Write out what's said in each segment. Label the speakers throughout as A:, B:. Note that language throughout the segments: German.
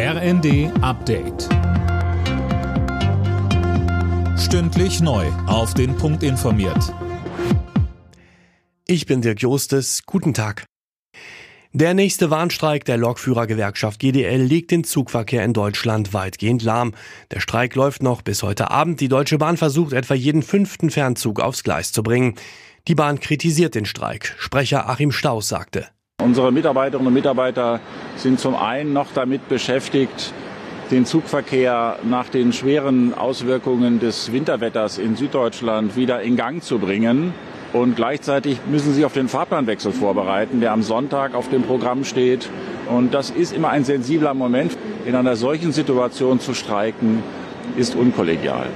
A: RND Update. Stündlich neu. Auf den Punkt informiert.
B: Ich bin Dirk Jostes. Guten Tag. Der nächste Warnstreik der Lokführergewerkschaft GDL legt den Zugverkehr in Deutschland weitgehend lahm. Der Streik läuft noch bis heute Abend. Die Deutsche Bahn versucht etwa jeden fünften Fernzug aufs Gleis zu bringen. Die Bahn kritisiert den Streik. Sprecher Achim Staus sagte.
C: Unsere Mitarbeiterinnen und Mitarbeiter sind zum einen noch damit beschäftigt, den Zugverkehr nach den schweren Auswirkungen des Winterwetters in Süddeutschland wieder in Gang zu bringen. Und gleichzeitig müssen sie auf den Fahrplanwechsel vorbereiten, der am Sonntag auf dem Programm steht. Und das ist immer ein sensibler Moment. In einer solchen Situation zu streiken, ist unkollegial.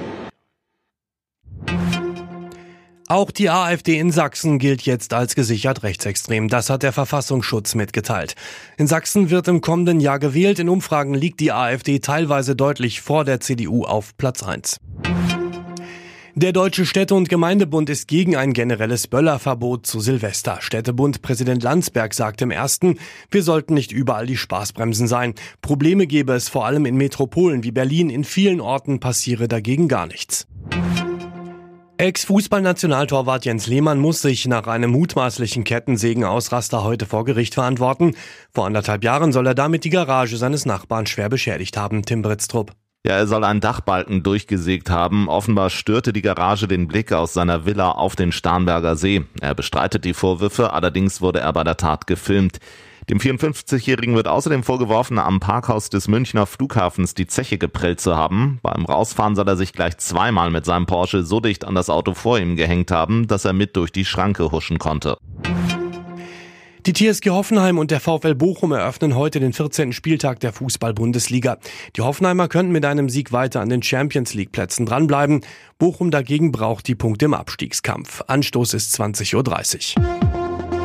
B: Auch die AfD in Sachsen gilt jetzt als gesichert rechtsextrem. Das hat der Verfassungsschutz mitgeteilt. In Sachsen wird im kommenden Jahr gewählt. In Umfragen liegt die AfD teilweise deutlich vor der CDU auf Platz 1. Der Deutsche Städte- und Gemeindebund ist gegen ein generelles Böllerverbot zu Silvester. Städtebund-Präsident Landsberg sagte im ersten, wir sollten nicht überall die Spaßbremsen sein. Probleme gäbe es vor allem in Metropolen wie Berlin. In vielen Orten passiere dagegen gar nichts. Ex-Fußballnationaltorwart Jens Lehmann muss sich nach einem mutmaßlichen Kettensägen-Ausraster heute vor Gericht verantworten. Vor anderthalb Jahren soll er damit die Garage seines Nachbarn schwer beschädigt haben, Tim Britztrup.
D: Ja, er soll einen Dachbalken durchgesägt haben. Offenbar störte die Garage den Blick aus seiner Villa auf den Starnberger See. Er bestreitet die Vorwürfe, allerdings wurde er bei der Tat gefilmt. Dem 54-Jährigen wird außerdem vorgeworfen, am Parkhaus des Münchner Flughafens die Zeche geprellt zu haben. Beim Rausfahren soll er sich gleich zweimal mit seinem Porsche so dicht an das Auto vor ihm gehängt haben, dass er mit durch die Schranke huschen konnte.
B: Die TSG Hoffenheim und der VfL Bochum eröffnen heute den 14. Spieltag der Fußball-Bundesliga. Die Hoffenheimer könnten mit einem Sieg weiter an den Champions League Plätzen dranbleiben. Bochum dagegen braucht die Punkte im Abstiegskampf. Anstoß ist 20.30 Uhr.